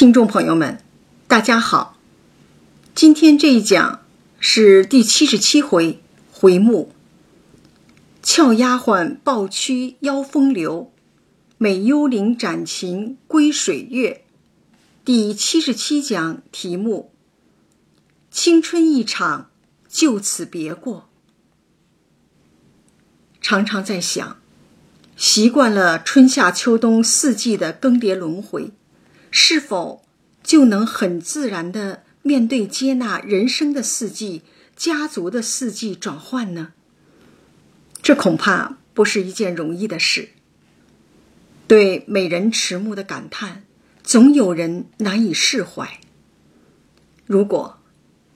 听众朋友们，大家好。今天这一讲是第七十七回回目“俏丫鬟抱屈邀风流，美幽灵斩情归水月”。第七十七讲题目“青春一场，就此别过”。常常在想，习惯了春夏秋冬四季的更迭轮回。是否就能很自然的面对接纳人生的四季、家族的四季转换呢？这恐怕不是一件容易的事。对美人迟暮的感叹，总有人难以释怀。如果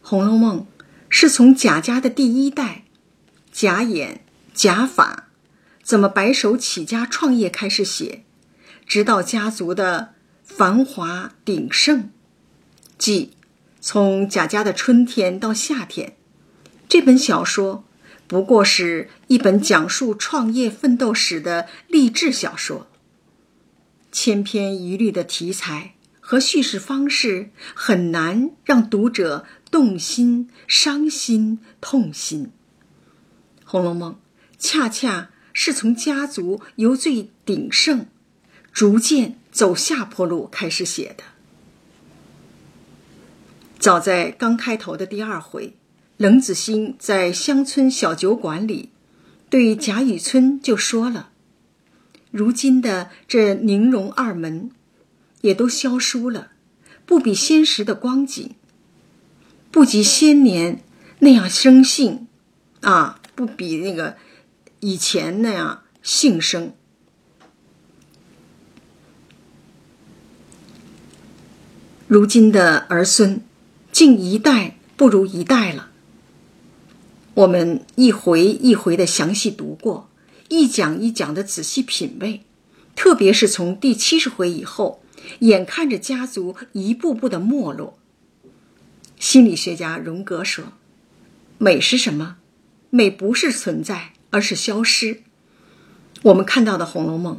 《红楼梦》是从贾家的第一代贾演、贾法怎么白手起家创业开始写，直到家族的。繁华鼎盛，即从贾家的春天到夏天，这本小说不过是一本讲述创业奋斗史的励志小说。千篇一律的题材和叙事方式很难让读者动心、伤心、痛心。《红楼梦》恰恰是从家族由最鼎盛，逐渐。走下坡路开始写的。早在刚开头的第二回，冷子兴在乡村小酒馆里，对贾雨村就说了：“如今的这宁荣二门，也都消疏了，不比先时的光景，不及先年那样生性，啊，不比那个以前那样性生。”如今的儿孙，竟一代不如一代了。我们一回一回的详细读过，一讲一讲的仔细品味，特别是从第七十回以后，眼看着家族一步步的没落。心理学家荣格说：“美是什么？美不是存在，而是消失。”我们看到的《红楼梦》，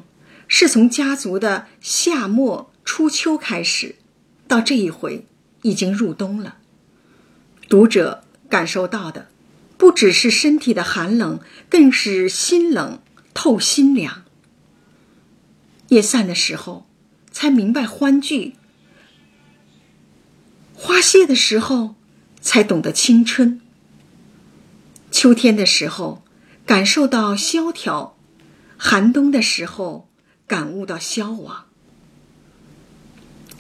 是从家族的夏末初秋开始。到这一回，已经入冬了。读者感受到的，不只是身体的寒冷，更是心冷透心凉。夜散的时候，才明白欢聚；花谢的时候，才懂得青春。秋天的时候，感受到萧条；寒冬的时候，感悟到消亡。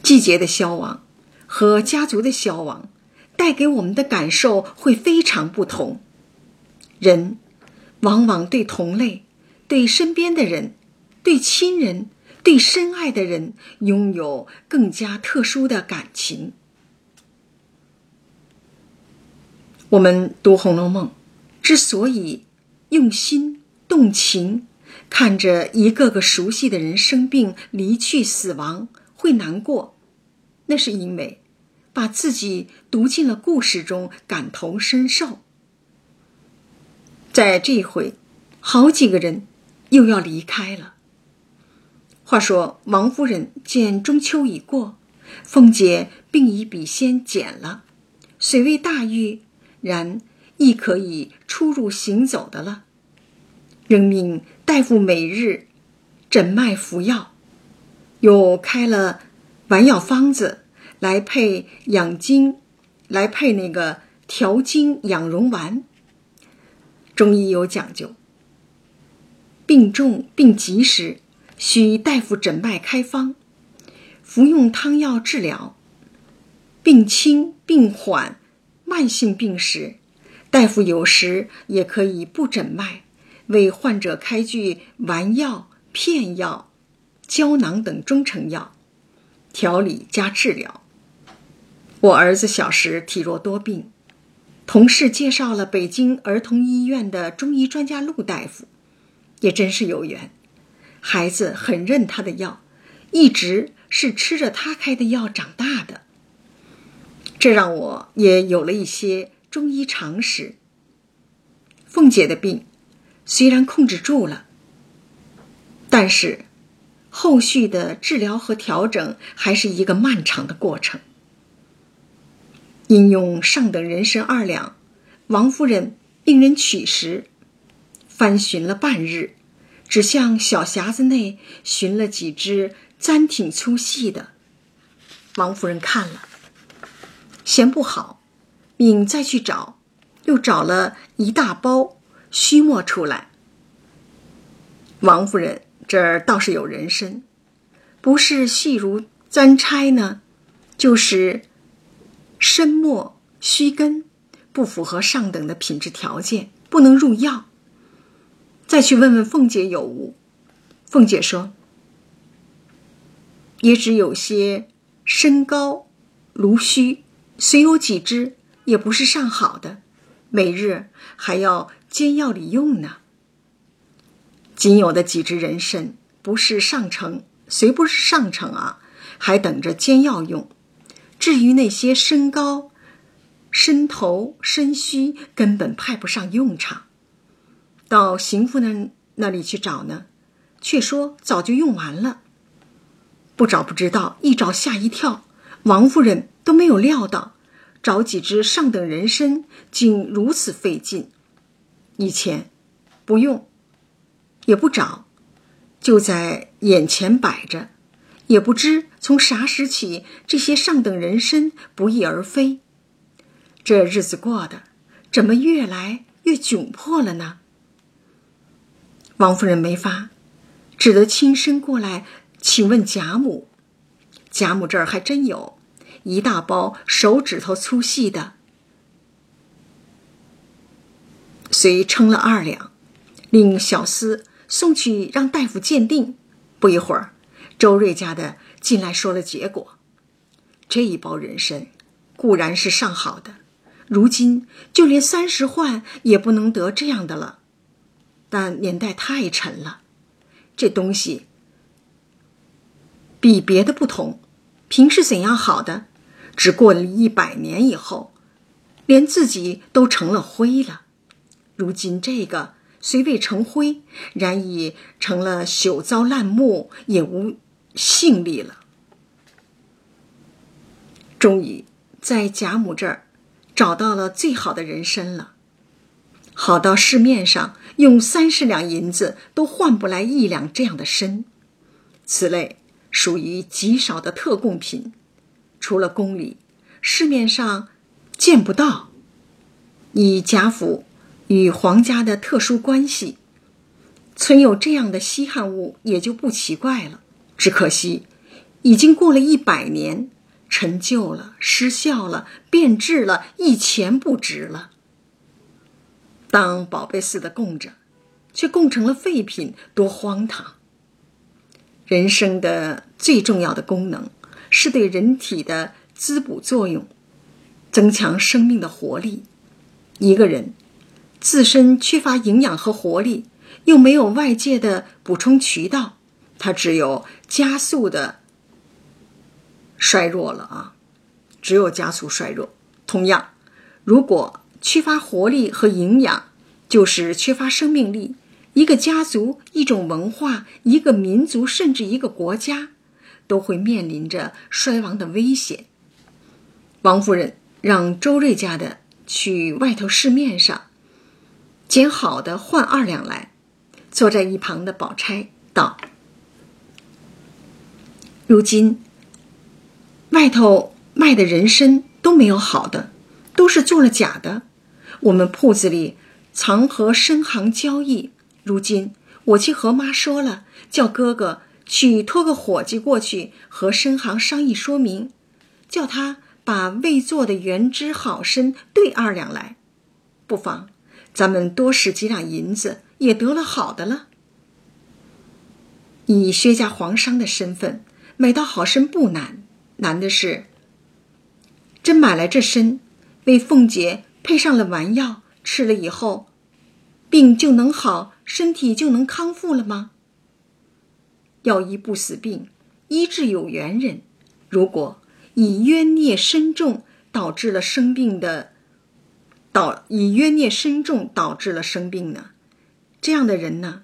季节的消亡和家族的消亡，带给我们的感受会非常不同。人往往对同类、对身边的人、对亲人、对深爱的人，拥有更加特殊的感情。我们读《红楼梦》，之所以用心动情，看着一个个熟悉的人生病、离去、死亡，会难过。那是因为把自己读进了故事中，感同身受。在这回，好几个人又要离开了。话说王夫人见中秋已过，凤姐病已比先减了，虽未大愈，然亦可以出入行走的了，仍命大夫每日诊脉服药，又开了。丸药方子来配养精，来配那个调经养荣丸。中医有讲究，病重病急时，需大夫诊脉开方，服用汤药治疗；病轻病缓，慢性病时，大夫有时也可以不诊脉，为患者开具丸药、片药、胶囊等中成药。调理加治疗。我儿子小时体弱多病，同事介绍了北京儿童医院的中医专家陆大夫，也真是有缘。孩子很认他的药，一直是吃着他开的药长大的。这让我也有了一些中医常识。凤姐的病虽然控制住了，但是。后续的治疗和调整还是一个漫长的过程。应用上等人参二两，王夫人命人取时，翻寻了半日，只向小匣子内寻了几支簪挺粗细的。王夫人看了，嫌不好，命再去找，又找了一大包须末出来。王夫人。这儿倒是有人参，不是细如簪钗呢，就是参末须根，不符合上等的品质条件，不能入药。再去问问凤姐有无？凤姐说，也只有些参膏、芦须，虽有几支，也不是上好的，每日还要煎药里用呢。仅有的几支人参不是上乘，虽不是上乘啊，还等着煎药用。至于那些参膏、参头、参须，根本派不上用场。到邢夫人那里去找呢，却说早就用完了。不找不知道，一找吓一跳。王夫人都没有料到，找几支上等人参竟如此费劲。以前不用。也不找，就在眼前摆着，也不知从啥时起，这些上等人参不翼而飞。这日子过得怎么越来越窘迫了呢？王夫人没法，只得亲身过来请问贾母。贾母这儿还真有一大包手指头粗细的，虽称了二两，令小厮。送去让大夫鉴定，不一会儿，周瑞家的进来说了结果。这一包人参固然是上好的，如今就连三十换也不能得这样的了。但年代太沉了，这东西比别的不同。平是怎样好的，只过了一百年以后，连自己都成了灰了。如今这个。虽未成灰，然已成了朽糟烂木，也无性力了。终于在贾母这儿找到了最好的人参了，好到市面上用三十两银子都换不来一两这样的参。此类属于极少的特供品，除了宫里，市面上见不到。以贾府。与皇家的特殊关系，存有这样的稀罕物也就不奇怪了。只可惜，已经过了一百年，陈旧了，失效了，变质了，一钱不值了。当宝贝似的供着，却供成了废品，多荒唐！人生的最重要的功能，是对人体的滋补作用，增强生命的活力。一个人。自身缺乏营养和活力，又没有外界的补充渠道，它只有加速的衰弱了啊！只有加速衰弱。同样，如果缺乏活力和营养，就是缺乏生命力。一个家族、一种文化、一个民族，甚至一个国家，都会面临着衰亡的危险。王夫人让周瑞家的去外头市面上。捡好的换二两来，坐在一旁的宝钗道：“如今外头卖的人参都没有好的，都是做了假的。我们铺子里常和参行交易，如今我去和妈说了，叫哥哥去托个伙计过去和参行商议说明，叫他把未做的原汁好参兑二两来，不妨。”咱们多使几两银子，也得了好的了。以薛家皇商的身份，买到好参不难，难的是，真买来这参，为凤姐配上了丸药，吃了以后，病就能好，身体就能康复了吗？药医不死病，医治有缘人。如果以冤孽深重，导致了生病的。导以冤孽深重导致了生病呢，这样的人呢，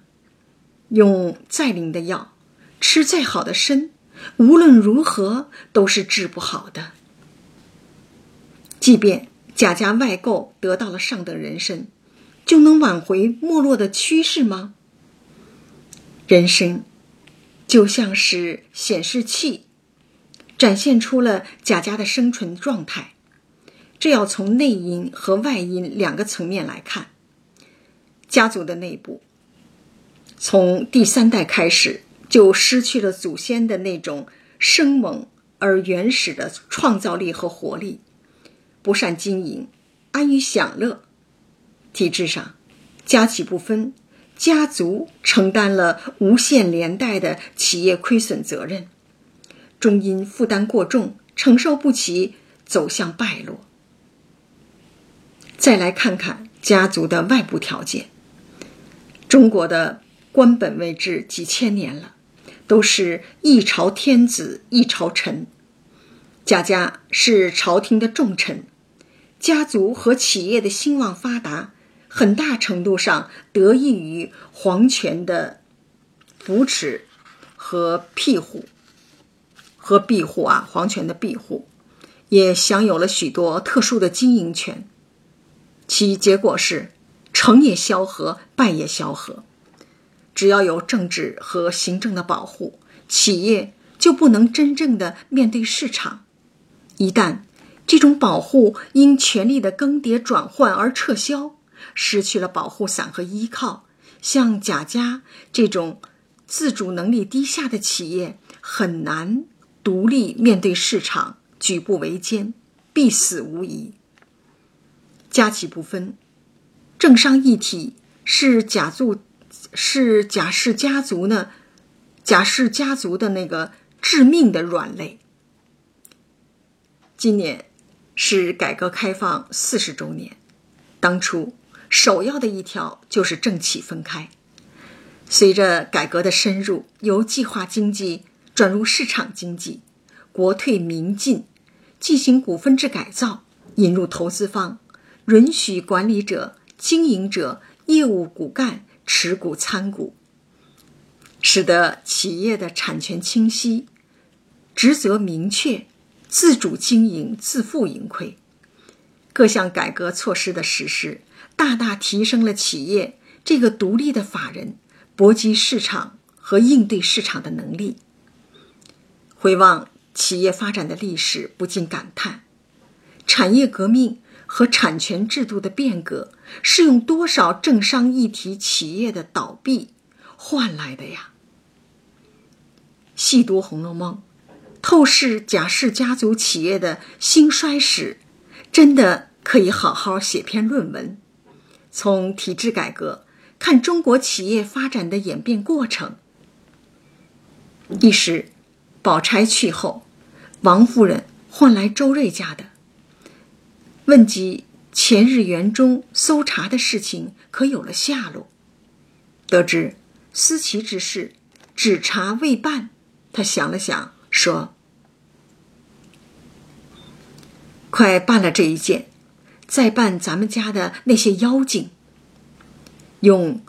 用再灵的药，吃再好的参，无论如何都是治不好的。即便贾家外购得到了上等人参，就能挽回没落的趋势吗？人参就像是显示器，展现出了贾家的生存状态。这要从内因和外因两个层面来看。家族的内部，从第三代开始就失去了祖先的那种生猛而原始的创造力和活力，不善经营，安于享乐。体制上，家企不分，家族承担了无限连带的企业亏损责任，终因负担过重，承受不起，走向败落。再来看看家族的外部条件。中国的官本位制几千年了，都是一朝天子一朝臣。贾家是朝廷的重臣，家族和企业的兴旺发达，很大程度上得益于皇权的扶持和庇护和庇护啊，皇权的庇护，也享有了许多特殊的经营权。其结果是。成也萧何，败也萧何。只要有政治和行政的保护，企业就不能真正的面对市场。一旦这种保护因权力的更迭转换而撤销，失去了保护伞和依靠，像贾家这种自主能力低下的企业，很难独立面对市场，举步维艰，必死无疑。家企不分。政商一体是贾族，是贾氏家族呢，贾氏家族的那个致命的软肋。今年是改革开放四十周年，当初首要的一条就是政企分开。随着改革的深入，由计划经济转入市场经济，国退民进，进行股份制改造，引入投资方，允许管理者。经营者、业务骨干持股参股，使得企业的产权清晰、职责明确、自主经营、自负盈亏。各项改革措施的实施，大大提升了企业这个独立的法人搏击市场和应对市场的能力。回望企业发展的历史，不禁感叹：产业革命。和产权制度的变革是用多少政商一体企业的倒闭换来的呀？细读《红楼梦》，透视贾氏家族企业的兴衰史，真的可以好好写篇论文。从体制改革看中国企业发展的演变过程。一时，宝钗去后，王夫人换来周瑞家的。问及前日园中搜查的事情，可有了下落？得知思琪之事只查未办，他想了想，说：“快办了这一件，再办咱们家的那些妖精。”用，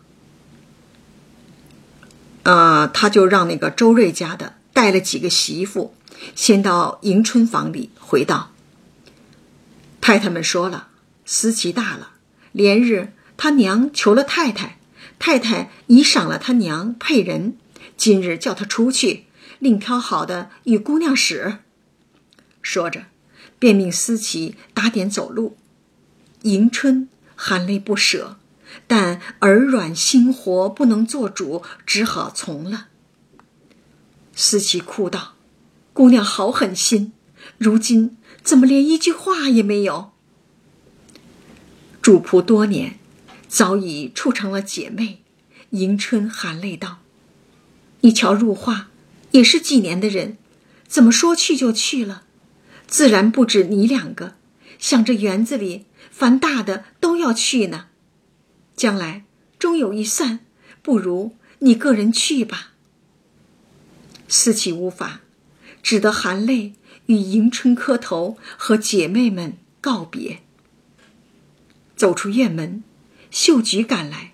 啊，他就让那个周瑞家的带了几个媳妇，先到迎春房里回道。太太们说了，思琪大了，连日他娘求了太太，太太已赏了他娘配人，今日叫他出去，另挑好的与姑娘使。说着，便命思琪打点走路。迎春含泪不舍，但耳软心活，不能做主，只好从了。思琪哭道：“姑娘好狠心，如今。”怎么连一句话也没有？主仆多年，早已处成了姐妹。迎春含泪道：“你瞧入画，也是几年的人，怎么说去就去了？自然不止你两个，想着园子里凡大的都要去呢。将来终有一散，不如你个人去吧。”思琪无法，只得含泪。与迎春磕头，和姐妹们告别。走出院门，秀菊赶来，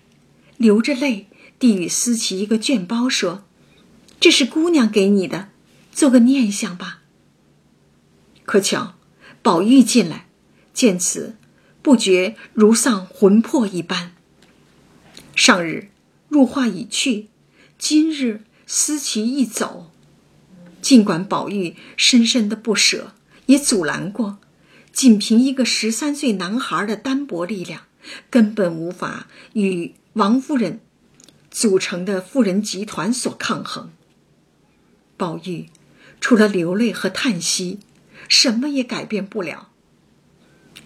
流着泪递与思琪一个绢包，说：“这是姑娘给你的，做个念想吧。”可巧，宝玉进来，见此，不觉如丧魂魄一般。上日入画已去，今日思琪一走，尽管宝玉深深的不舍，也阻拦过，仅凭一个十三岁男孩的单薄力量，根本无法与王夫人组成的妇人集团所抗衡。宝玉除了流泪和叹息，什么也改变不了。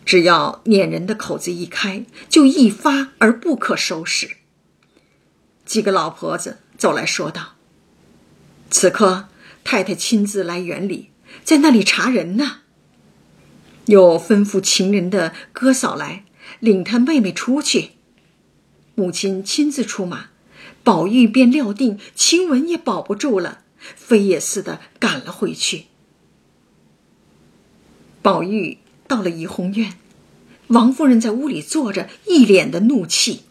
只要撵人的口子一开，就一发而不可收拾。几个老婆子走来说道：“此刻太太亲自来园里，在那里查人呢。”又吩咐情人的哥嫂来领他妹妹出去。母亲亲自出马，宝玉便料定晴雯也保不住了，飞也似的赶了回去。宝玉到了怡红院，王夫人在屋里坐着，一脸的怒气。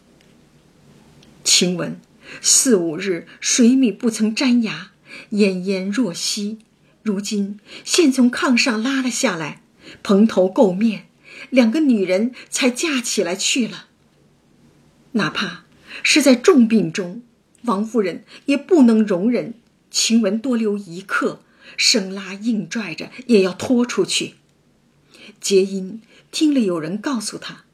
晴雯四五日水米不曾沾牙，奄奄若息。如今现从炕上拉了下来，蓬头垢面，两个女人才架起来去了。哪怕是在重病中，王夫人也不能容忍晴雯多留一刻，生拉硬拽着也要拖出去。结因听了有人告诉他，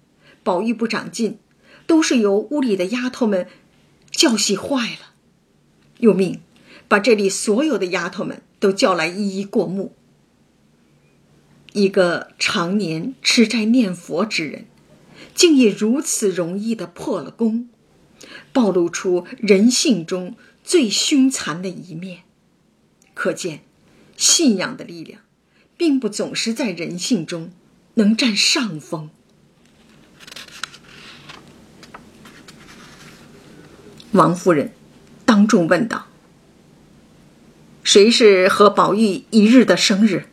宝玉不长进，都是由屋里的丫头们。教习坏了，又命把这里所有的丫头们都叫来一一过目。一个常年吃斋念佛之人，竟也如此容易的破了功，暴露出人性中最凶残的一面。可见，信仰的力量，并不总是在人性中能占上风。王夫人当众问道：“谁是和宝玉一日的生日？”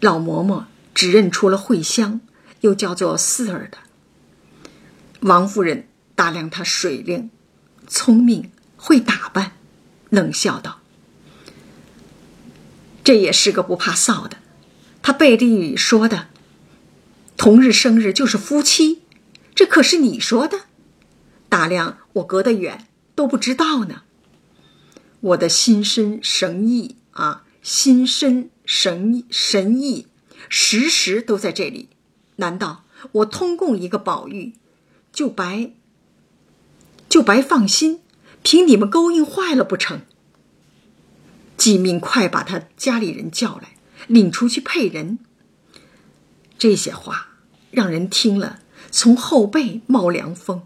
老嬷嬷只认出了慧香，又叫做四儿的。王夫人打量她水灵、聪明、会打扮，冷笑道：“这也是个不怕臊的。他背地里说的，同日生日就是夫妻，这可是你说的？打量。”我隔得远都不知道呢。我的心身神意啊，心身神神意，时时都在这里。难道我通共一个宝玉，就白就白放心，凭你们勾引坏了不成？即命快把他家里人叫来，领出去配人。这些话让人听了，从后背冒凉风。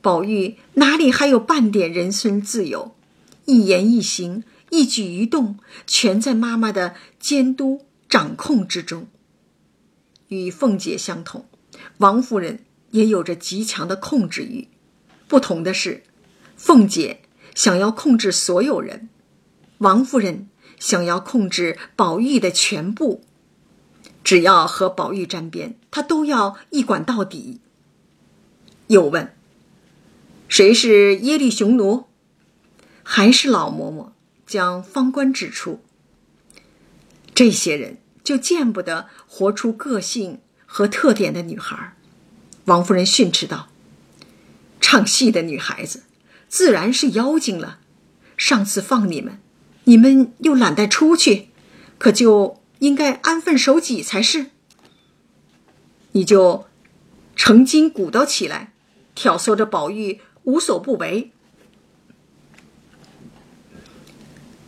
宝玉哪里还有半点人身自由？一言一行、一举一动，全在妈妈的监督掌控之中。与凤姐相同，王夫人也有着极强的控制欲。不同的是，凤姐想要控制所有人，王夫人想要控制宝玉的全部。只要和宝玉沾边，她都要一管到底。又问。谁是耶律雄奴？还是老嬷嬷将方官指出？这些人就见不得活出个性和特点的女孩。王夫人训斥道：“唱戏的女孩子，自然是妖精了。上次放你们，你们又懒得出去，可就应该安分守己才是。你就成筋鼓捣起来，挑唆着宝玉。”无所不为，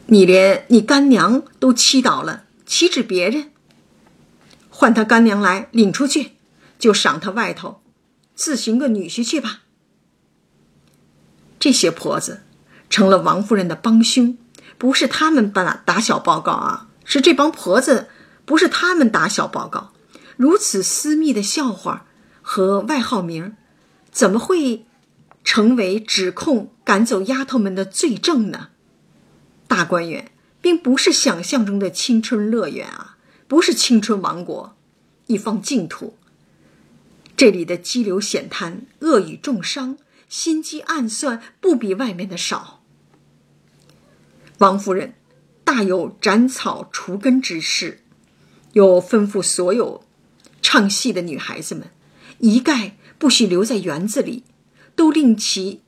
你连你干娘都欺倒了，岂止别人？换他干娘来领出去，就赏他外头自寻个女婿去吧。这些婆子成了王夫人的帮凶，不是他们打打小报告啊，是这帮婆子，不是他们打小报告。如此私密的笑话和外号名，怎么会？成为指控赶走丫头们的罪证呢？大观园并不是想象中的青春乐园啊，不是青春王国，一方净土。这里的激流险滩、恶语重伤、心机暗算，不比外面的少。王夫人大有斩草除根之势，又吩咐所有唱戏的女孩子们，一概不许留在园子里，都令其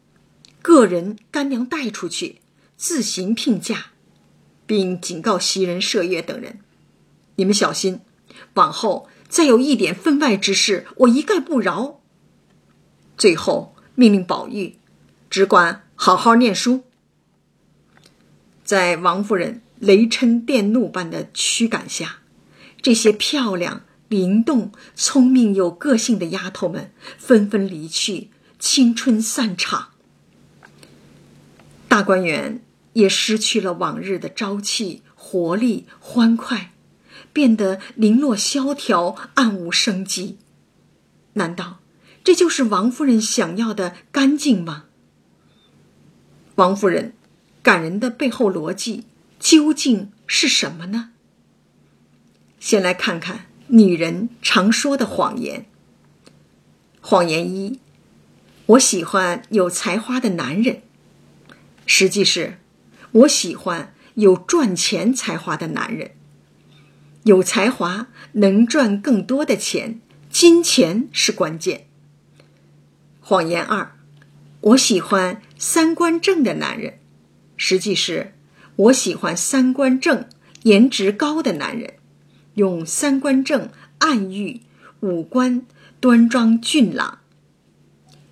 个人干娘带出去，自行聘嫁，并警告袭人、麝月等人：“你们小心，往后再有一点分外之事，我一概不饶。”最后命令宝玉只管好好念书。在王夫人雷嗔电怒般的驱赶下，这些漂亮、灵动、聪明、有个性的丫头们纷纷离去，青春散场。大观园也失去了往日的朝气、活力、欢快，变得零落萧条、暗无生机。难道这就是王夫人想要的干净吗？王夫人。感人的背后逻辑究竟是什么呢？先来看看女人常说的谎言。谎言一：我喜欢有才华的男人。实际是，我喜欢有赚钱才华的男人。有才华能赚更多的钱，金钱是关键。谎言二：我喜欢三观正的男人。实际是，我喜欢三观正、颜值高的男人，用三观正暗喻五官端庄俊朗，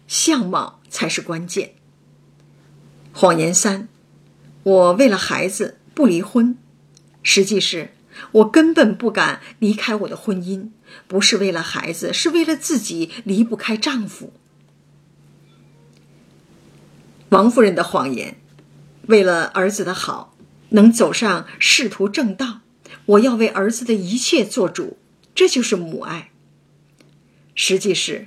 相貌才是关键。谎言三，我为了孩子不离婚，实际是我根本不敢离开我的婚姻，不是为了孩子，是为了自己离不开丈夫。王夫人的谎言。为了儿子的好，能走上仕途正道，我要为儿子的一切做主，这就是母爱。实际是，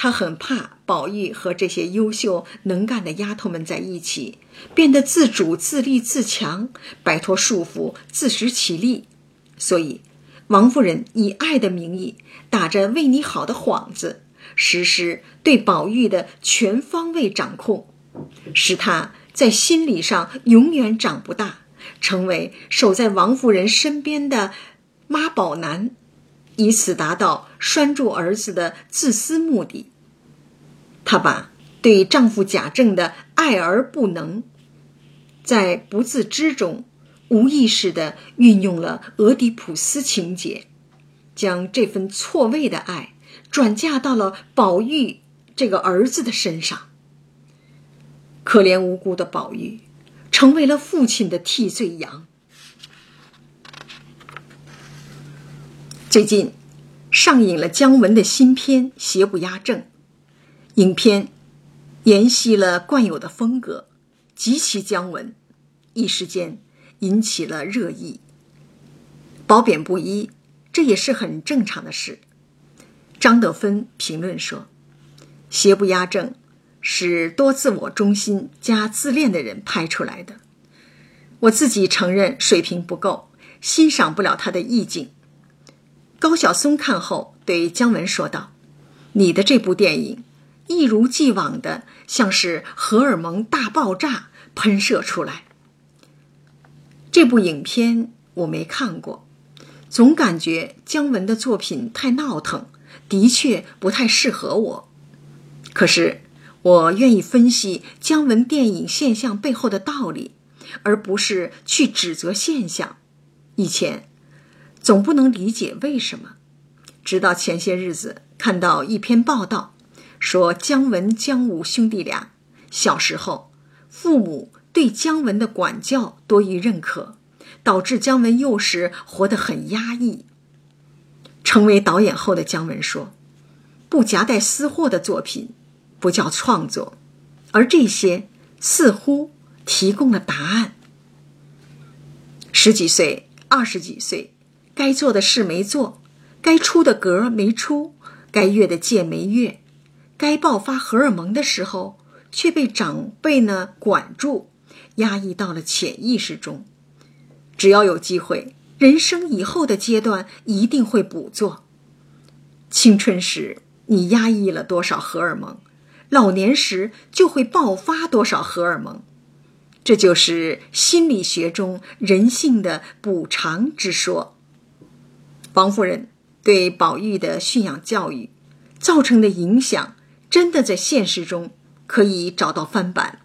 他很怕宝玉和这些优秀能干的丫头们在一起，变得自主、自立、自强，摆脱束缚，自食其力。所以，王夫人以爱的名义，打着为你好的幌子，实施对宝玉的全方位掌控，使他。在心理上永远长不大，成为守在王夫人身边的妈宝男，以此达到拴住儿子的自私目的。她把对丈夫贾政的爱而不能，在不自知中无意识的运用了俄狄浦斯情节，将这份错位的爱转嫁到了宝玉这个儿子的身上。可怜无辜的宝玉，成为了父亲的替罪羊。最近上映了姜文的新片《邪不压正》，影片沿袭了惯有的风格，极其姜文，一时间引起了热议。褒贬不一，这也是很正常的事。张德芬评论说：“邪不压正。”是多自我中心加自恋的人拍出来的。我自己承认水平不够，欣赏不了他的意境。高晓松看后对姜文说道：“你的这部电影一如既往的像是荷尔蒙大爆炸喷射出来。”这部影片我没看过，总感觉姜文的作品太闹腾，的确不太适合我。可是。我愿意分析姜文电影现象背后的道理，而不是去指责现象。以前总不能理解为什么，直到前些日子看到一篇报道，说姜文、姜武兄弟俩小时候父母对姜文的管教多于认可，导致姜文幼时活得很压抑。成为导演后的姜文说：“不夹带私货的作品。”不叫创作，而这些似乎提供了答案。十几岁、二十几岁，该做的事没做，该出的格没出，该越的界没越，该爆发荷尔蒙的时候，却被长辈呢管住，压抑到了潜意识中。只要有机会，人生以后的阶段一定会补做。青春时你压抑了多少荷尔蒙？老年时就会爆发多少荷尔蒙？这就是心理学中人性的补偿之说。王夫人对宝玉的驯养教育造成的影响，真的在现实中可以找到翻版。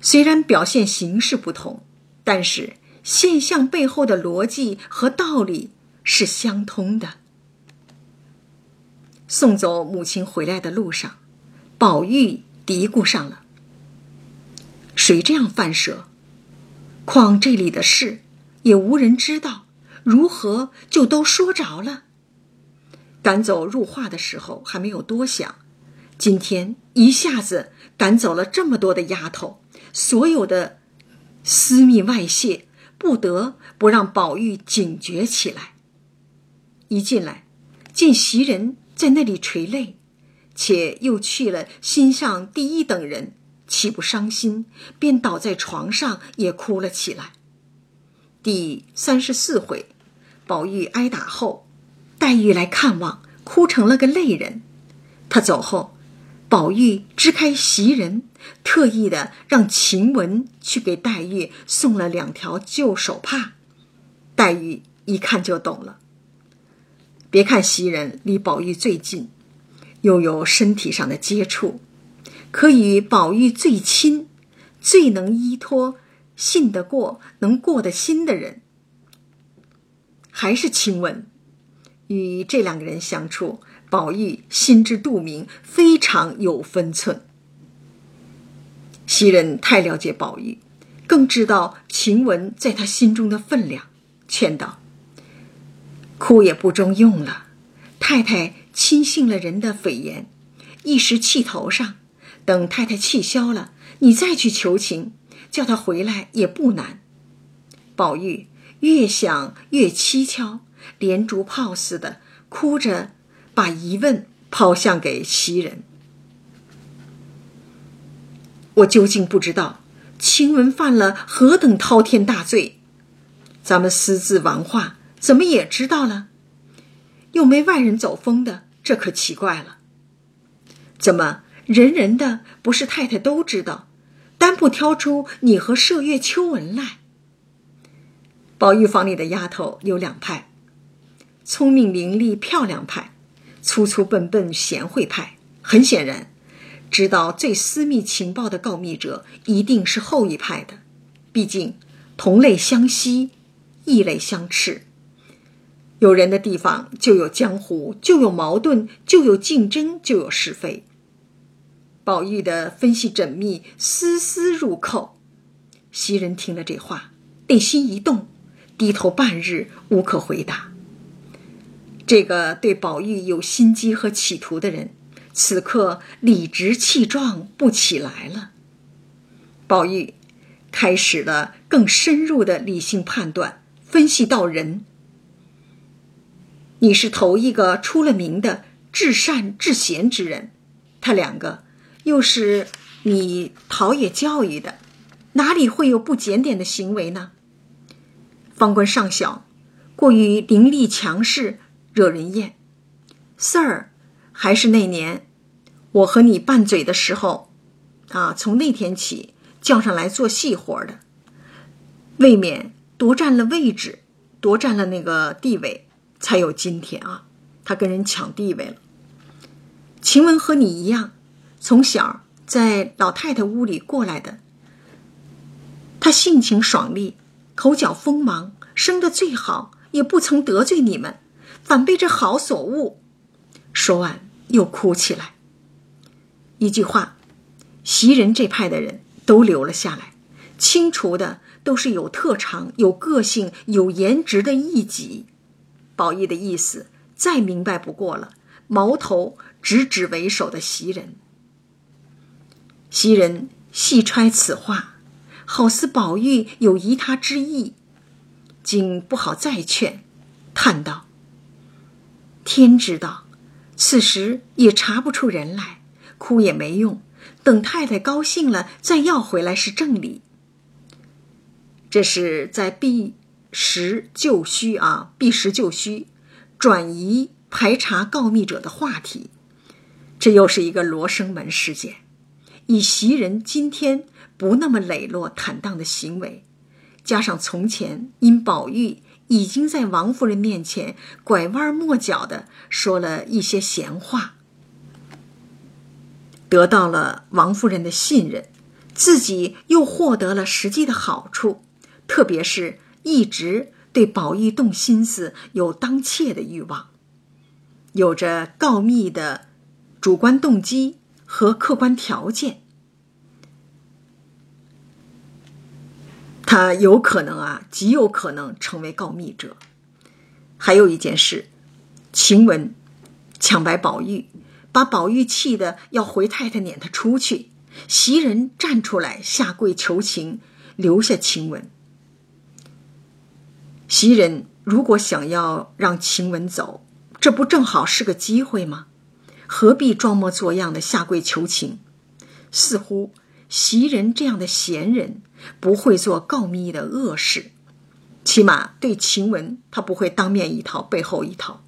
虽然表现形式不同，但是现象背后的逻辑和道理是相通的。送走母亲回来的路上，宝玉嘀咕上了：“谁这样犯舍？况这里的事也无人知道，如何就都说着了？”赶走入画的时候还没有多想，今天一下子赶走了这么多的丫头，所有的私密外泄，不得不让宝玉警觉起来。一进来，见袭人。在那里垂泪，且又去了心上第一等人，岂不伤心？便倒在床上也哭了起来。第三十四回，宝玉挨打后，黛玉来看望，哭成了个泪人。他走后，宝玉支开袭人，特意的让晴雯去给黛玉送了两条旧手帕。黛玉一看就懂了。别看袭人离宝玉最近，又有身体上的接触，可与宝玉最亲、最能依托、信得过、能过得心的人，还是晴雯。与这两个人相处，宝玉心知肚明，非常有分寸。袭人太了解宝玉，更知道晴雯在他心中的分量，劝道。哭也不中用了，太太轻信了人的诽言，一时气头上。等太太气消了，你再去求情，叫他回来也不难。宝玉越想越蹊跷，连珠炮似的哭着，把疑问抛向给袭人。我究竟不知道晴雯犯了何等滔天大罪，咱们私自玩话。怎么也知道了？又没外人走风的，这可奇怪了。怎么人人的不是太太都知道，单不挑出你和麝月、秋纹来？宝玉房里的丫头有两派：聪明伶俐、漂亮派，粗粗笨笨、贤惠派。很显然，知道最私密情报的告密者一定是后一派的。毕竟同类相吸，异类相斥。有人的地方就有江湖，就有矛盾，就有竞争，就有是非。宝玉的分析缜密，丝丝入扣。袭人听了这话，内心一动，低头半日无可回答。这个对宝玉有心机和企图的人，此刻理直气壮不起来了。宝玉开始了更深入的理性判断，分析到人。你是头一个出了名的至善至贤之人，他两个又是你陶冶教育的，哪里会有不检点的行为呢？方官尚小，过于凌厉强势，惹人厌。四儿还是那年我和你拌嘴的时候，啊，从那天起叫上来做细活的，未免夺占了位置，夺占了那个地位。才有今天啊！他跟人抢地位了。晴雯和你一样，从小在老太太屋里过来的。他性情爽利，口角锋芒，生得最好，也不曾得罪你们，反被这好所误。说完又哭起来。一句话，袭人这派的人都留了下来，清除的都是有特长、有个性、有颜值的异己。宝玉的意思再明白不过了，矛头直指为首的袭人。袭人细揣此话，好似宝玉有疑他之意，竟不好再劝，叹道：“天知道，此时也查不出人来，哭也没用，等太太高兴了再要回来是正理。”这是在避。实就虚啊，避实就虚，转移排查告密者的话题，这又是一个罗生门事件。以袭人今天不那么磊落坦荡的行为，加上从前因宝玉已经在王夫人面前拐弯抹角的说了一些闲话，得到了王夫人的信任，自己又获得了实际的好处，特别是一直对宝玉动心思有当妾的欲望，有着告密的主观动机和客观条件。他有可能啊，极有可能成为告密者。还有一件事，晴雯抢白宝玉，把宝玉气得要回太太撵他出去。袭人站出来下跪求情，留下晴雯。袭人如果想要让晴雯走，这不正好是个机会吗？何必装模作样的下跪求情？似乎袭人这样的闲人。不会做告密的恶事，起码对晴雯，他不会当面一套背后一套。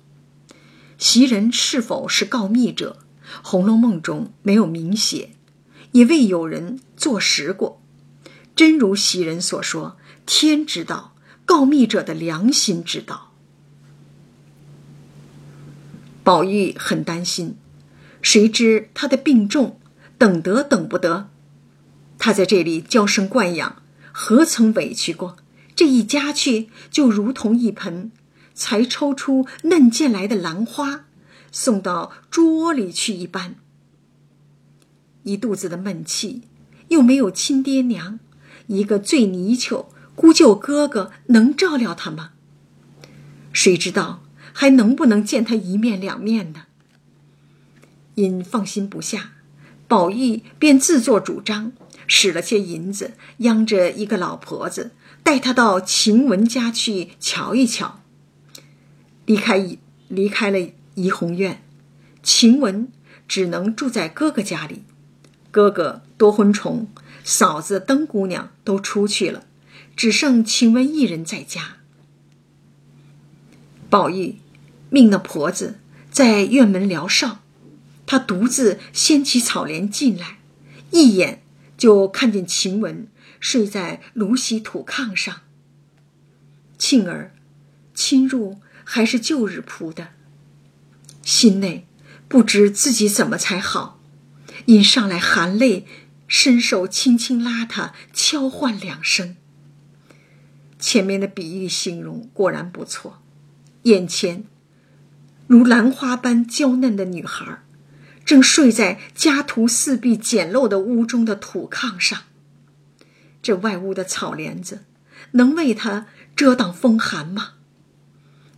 袭人是否是告密者，《红楼梦》中没有明写，也未有人坐实过。真如袭人所说，天知道，告密者的良心知道。宝玉很担心，谁知他的病重，等得等不得。他在这里娇生惯养，何曾委屈过？这一家去，就如同一盆才抽出嫩剑来的兰花，送到猪窝里去一般。一肚子的闷气，又没有亲爹娘，一个最泥鳅姑舅哥哥能照料他吗？谁知道还能不能见他一面两面呢？因放心不下，宝玉便自作主张。使了些银子，央着一个老婆子带他到晴雯家去瞧一瞧。离开离开了怡红院，晴雯只能住在哥哥家里。哥哥多婚虫，嫂子灯姑娘都出去了，只剩晴雯一人在家。宝玉命那婆子在院门聊哨，他独自掀起草帘进来，一眼。就看见晴雯睡在芦席土炕上。庆儿侵入还是旧日铺的，心内不知自己怎么才好，因上来含泪，伸手轻轻拉他，敲唤两声。前面的比喻形容果然不错，眼前如兰花般娇嫩的女孩。正睡在家徒四壁、简陋的屋中的土炕上，这外屋的草帘子能为他遮挡风寒吗？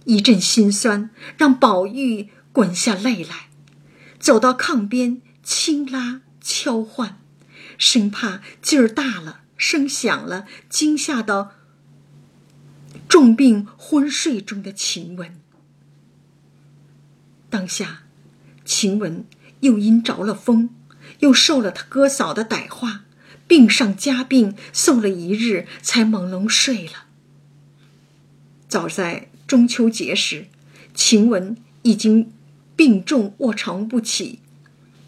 一阵心酸让宝玉滚下泪来，走到炕边轻拉敲唤，生怕劲儿大了、声响了，惊吓到重病昏睡中的晴雯。当下，晴雯。又因着了风，又受了他哥嫂的歹话，病上加病，受了一日，才朦胧睡了。早在中秋节时，晴雯已经病重卧床不起，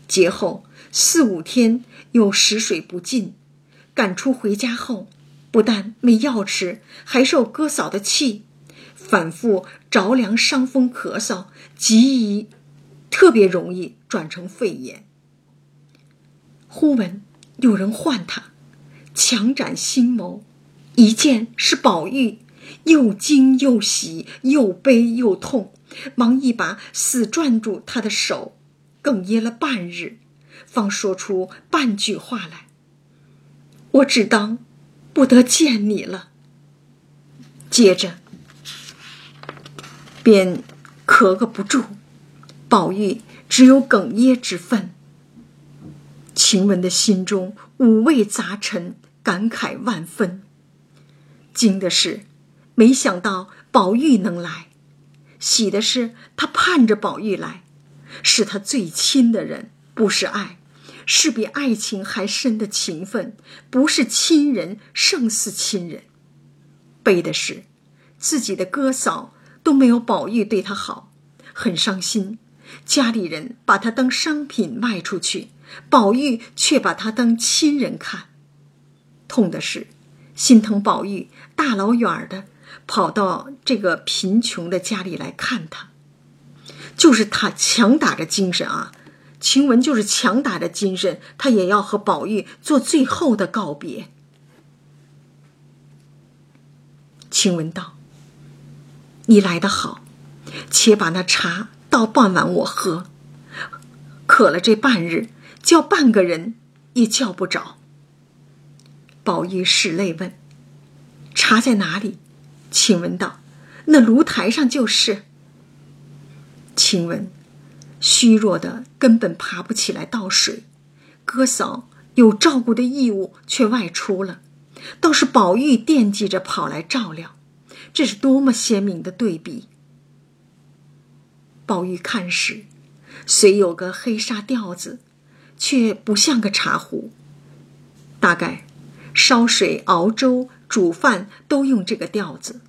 节后四五天又食水不进，赶出回家后，不但没药吃，还受哥嫂的气，反复着凉、伤风、咳嗽，极易。特别容易转成肺炎。忽闻有人唤他，强展心眸，一见是宝玉，又惊又喜，又悲又痛，忙一把死攥住他的手，哽咽了半日，方说出半句话来：“我只当不得见你了。”接着便咳个不住。宝玉只有哽咽之分。晴雯的心中五味杂陈，感慨万分。惊的是，没想到宝玉能来；喜的是，他盼着宝玉来，是他最亲的人，不是爱，是比爱情还深的情分，不是亲人胜似亲人。悲的是，自己的哥嫂都没有宝玉对他好，很伤心。家里人把他当商品卖出去，宝玉却把他当亲人看。痛的是，心疼宝玉大老远的跑到这个贫穷的家里来看他，就是他强打着精神啊，晴雯就是强打着精神，他也要和宝玉做最后的告别。晴雯道：“你来得好，且把那茶到傍晚我喝，渴了这半日，叫半个人也叫不着。”宝玉拭泪问：“茶在哪里？”晴雯道：“那炉台上就是。”晴雯虚弱的根本爬不起来倒水，哥嫂有照顾的义务却外出了，倒是宝玉惦记着跑来照料，这是多么鲜明的对比！宝玉看时，虽有个黑纱吊子，却不像个茶壶，大概。烧水、熬粥、煮饭都用这个吊子。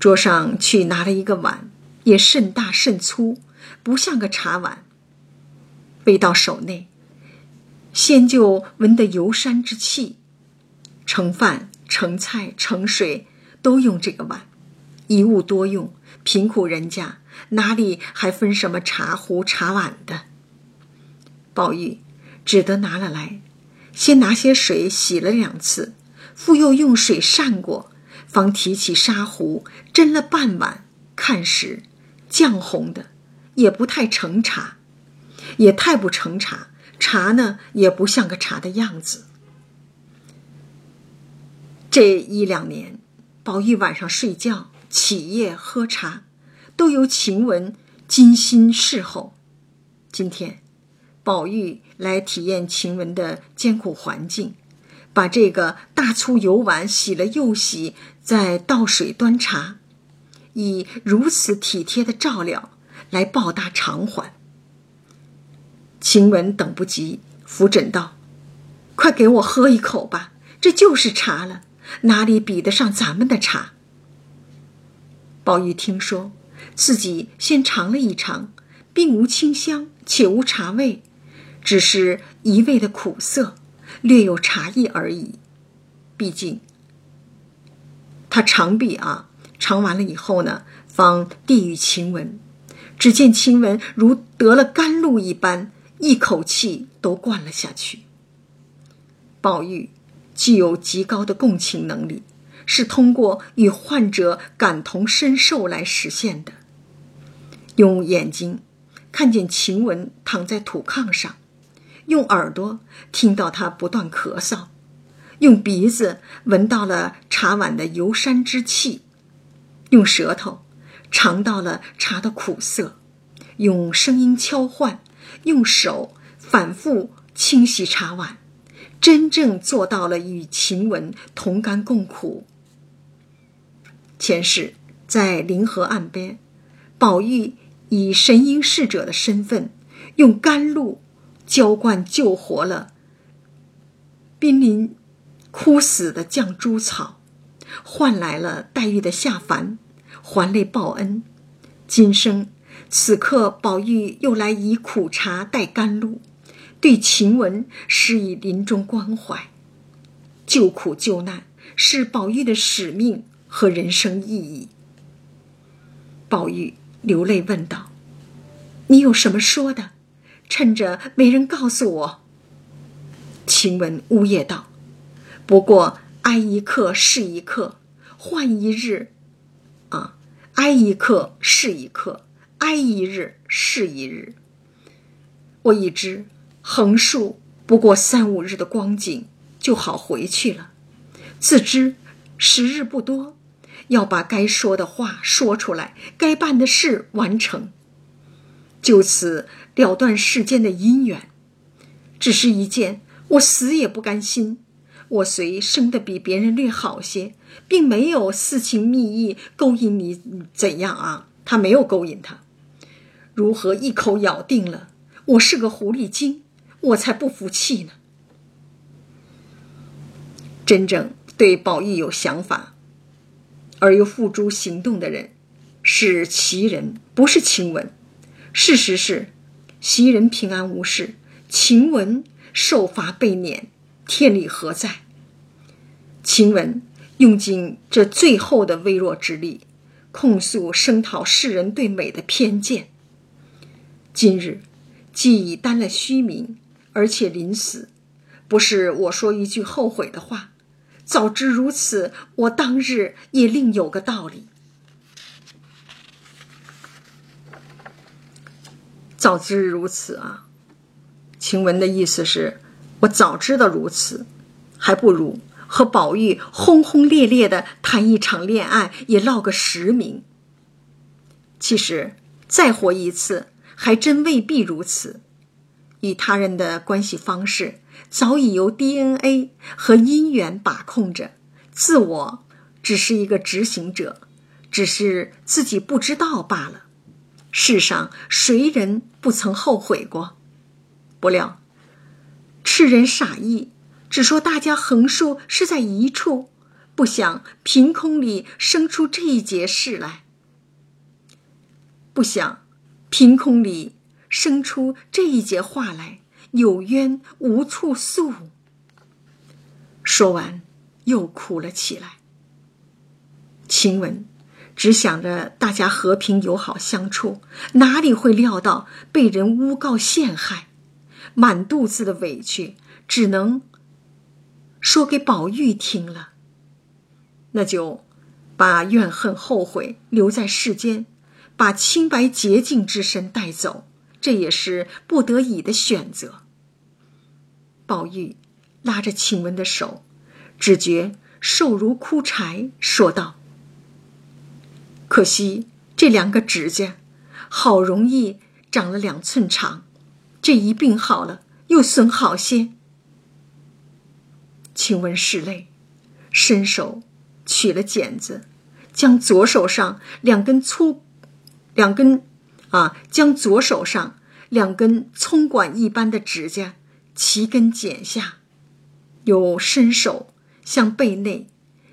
桌上去拿了一个碗，也甚大甚粗，不像个茶碗。背到手内，先就闻得游山之气。盛饭、盛菜、盛水都用这个碗，一物多用。贫苦人家哪里还分什么茶壶、茶碗的？宝玉只得拿了来。先拿些水洗了两次，复又用水涮过，方提起砂壶斟了半碗。看时，绛红的，也不太成茶，也太不成茶。茶呢，也不像个茶的样子。这一两年，宝玉晚上睡觉、起夜、喝茶，都由晴雯精心侍候。今天。宝玉来体验晴雯的艰苦环境，把这个大粗油碗洗了又洗，再倒水端茶，以如此体贴的照料来报答偿还。晴雯等不及，扶枕道：“快给我喝一口吧，这就是茶了，哪里比得上咱们的茶？”宝玉听说，自己先尝了一尝，并无清香，且无茶味。只是一味的苦涩，略有茶意而已。毕竟，他尝毕啊，尝完了以后呢，方递与晴雯。只见晴雯如得了甘露一般，一口气都灌了下去。宝玉具有极高的共情能力，是通过与患者感同身受来实现的。用眼睛看见晴雯躺在土炕上。用耳朵听到她不断咳嗽，用鼻子闻到了茶碗的游山之气，用舌头尝到了茶的苦涩，用声音敲唤，用手反复清洗茶碗，真正做到了与晴雯同甘共苦。前世在临河岸边，宝玉以神瑛侍者的身份，用甘露。浇灌救活了濒临枯死的绛珠草，换来了黛玉的下凡，还泪报恩。今生此刻，宝玉又来以苦茶代甘露，对晴雯施以临终关怀，救苦救难是宝玉的使命和人生意义。宝玉流泪问道：“你有什么说的？”趁着没人告诉我，晴雯呜咽道：“不过挨一刻是一刻，换一日，啊，挨一刻是一刻，挨一日是一日。我已知横竖不过三五日的光景，就好回去了。自知时日不多，要把该说的话说出来，该办的事完成，就此。”了断世间的姻缘，只是一件我死也不甘心。我虽生的比别人略好些，并没有私情蜜意勾引你，怎样啊？他没有勾引他，如何一口咬定了我是个狐狸精？我才不服气呢！真正对宝玉有想法，而又付诸行动的人，是袭人，不是晴雯。事实是。袭人平安无事，晴雯受罚被撵，天理何在？晴雯用尽这最后的微弱之力，控诉声讨世人对美的偏见。今日既已担了虚名，而且临死，不是我说一句后悔的话。早知如此，我当日也另有个道理。早知如此啊，晴雯的意思是，我早知道如此，还不如和宝玉轰轰烈烈的谈一场恋爱，也落个实名。其实再活一次，还真未必如此。与他人的关系方式，早已由 DNA 和姻缘把控着，自我只是一个执行者，只是自己不知道罢了。世上谁人不曾后悔过？不料，痴人傻意，只说大家横竖是在一处，不想凭空里生出这一节事来，不想凭空里生出这一节话来，有冤无处诉。说完，又哭了起来。晴雯。只想着大家和平友好相处，哪里会料到被人诬告陷害，满肚子的委屈，只能说给宝玉听了。那就把怨恨后悔留在世间，把清白洁净之身带走，这也是不得已的选择。宝玉拉着晴雯的手，只觉瘦如枯柴，说道。可惜这两个指甲，好容易长了两寸长，这一病好了又损好些。晴雯拭泪，伸手取了剪子，将左手上两根粗，两根，啊，将左手上两根葱管一般的指甲齐根剪下，又伸手向背内。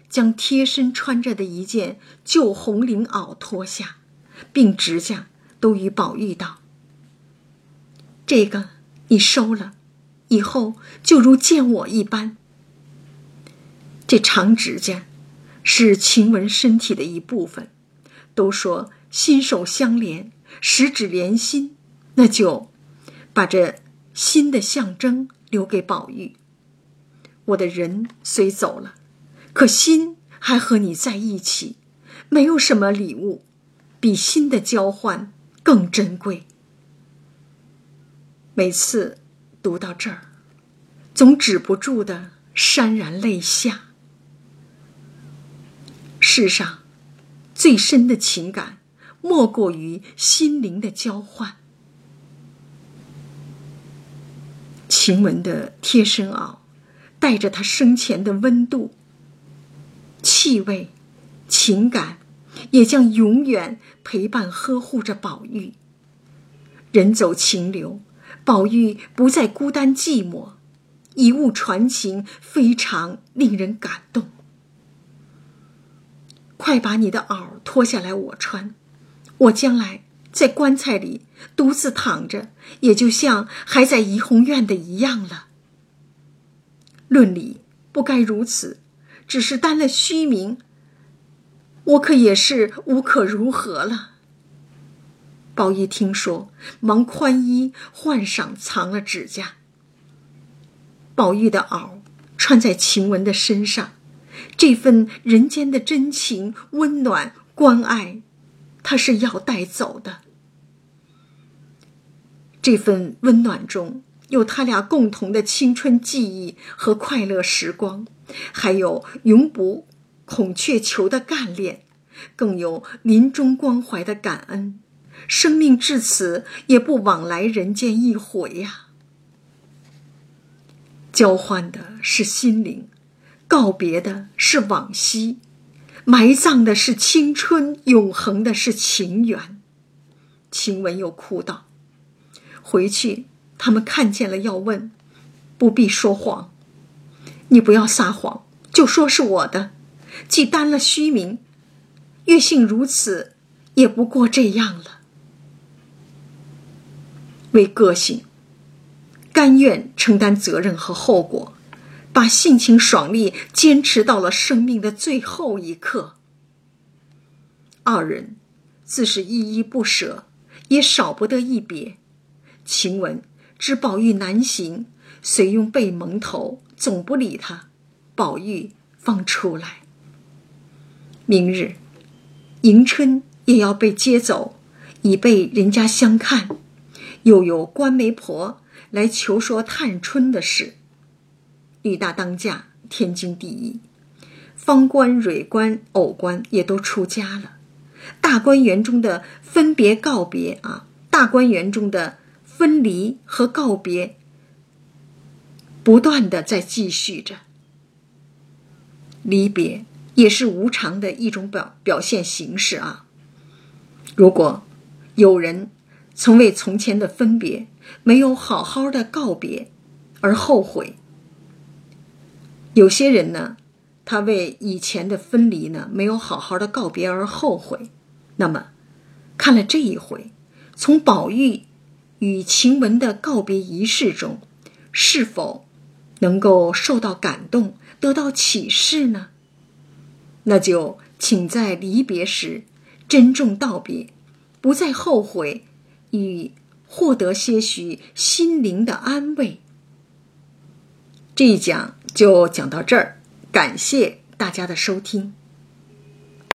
将贴身穿着的一件旧红绫袄脱下，并指甲都与宝玉道：“这个你收了，以后就如见我一般。这长指甲是晴雯身体的一部分，都说心手相连，十指连心，那就把这心的象征留给宝玉。我的人虽走了。”可心还和你在一起，没有什么礼物比心的交换更珍贵。每次读到这儿，总止不住的潸然泪下。世上最深的情感，莫过于心灵的交换。晴雯的贴身袄，带着她生前的温度。气味、情感，也将永远陪伴呵护着宝玉。人走情留，宝玉不再孤单寂寞，以物传情，非常令人感动。快把你的袄脱下来，我穿。我将来在棺材里独自躺着，也就像还在怡红院的一样了。论理不该如此。只是担了虚名，我可也是无可如何了。宝玉听说，忙宽衣换上，藏了指甲。宝玉的袄穿在晴雯的身上，这份人间的真情、温暖、关爱，他是要带走的。这份温暖中有他俩共同的青春记忆和快乐时光。还有永不孔雀裘的干练，更有临终关怀的感恩。生命至此，也不往来人间一回呀。交换的是心灵，告别的是往昔，埋葬的是青春，永恒的是情缘。晴雯又哭道：“回去，他们看见了要问，不必说谎。”你不要撒谎，就说是我的，既担了虚名，月幸如此，也不过这样了。为个性，甘愿承担责任和后果，把性情爽利坚持到了生命的最后一刻。二人自是依依不舍，也少不得一别。晴雯知宝玉难行，遂用被蒙头，总不理他。宝玉方出来。明日，迎春也要被接走，以备人家相看。又有官媒婆来求说探春的事。女大当嫁，天经地义。方官、蕊官、偶官也都出家了。大观园中的分别告别啊，大观园中的分离和告别，不断的在继续着。离别也是无常的一种表表现形式啊。如果有人曾为从前的分别没有好好的告别而后悔，有些人呢，他为以前的分离呢没有好好的告别而后悔。那么，看了这一回，从宝玉与晴雯的告别仪式中，是否能够受到感动，得到启示呢？那就请在离别时珍重道别，不再后悔，以获得些许心灵的安慰。这一讲就讲到这儿，感谢大家的收听。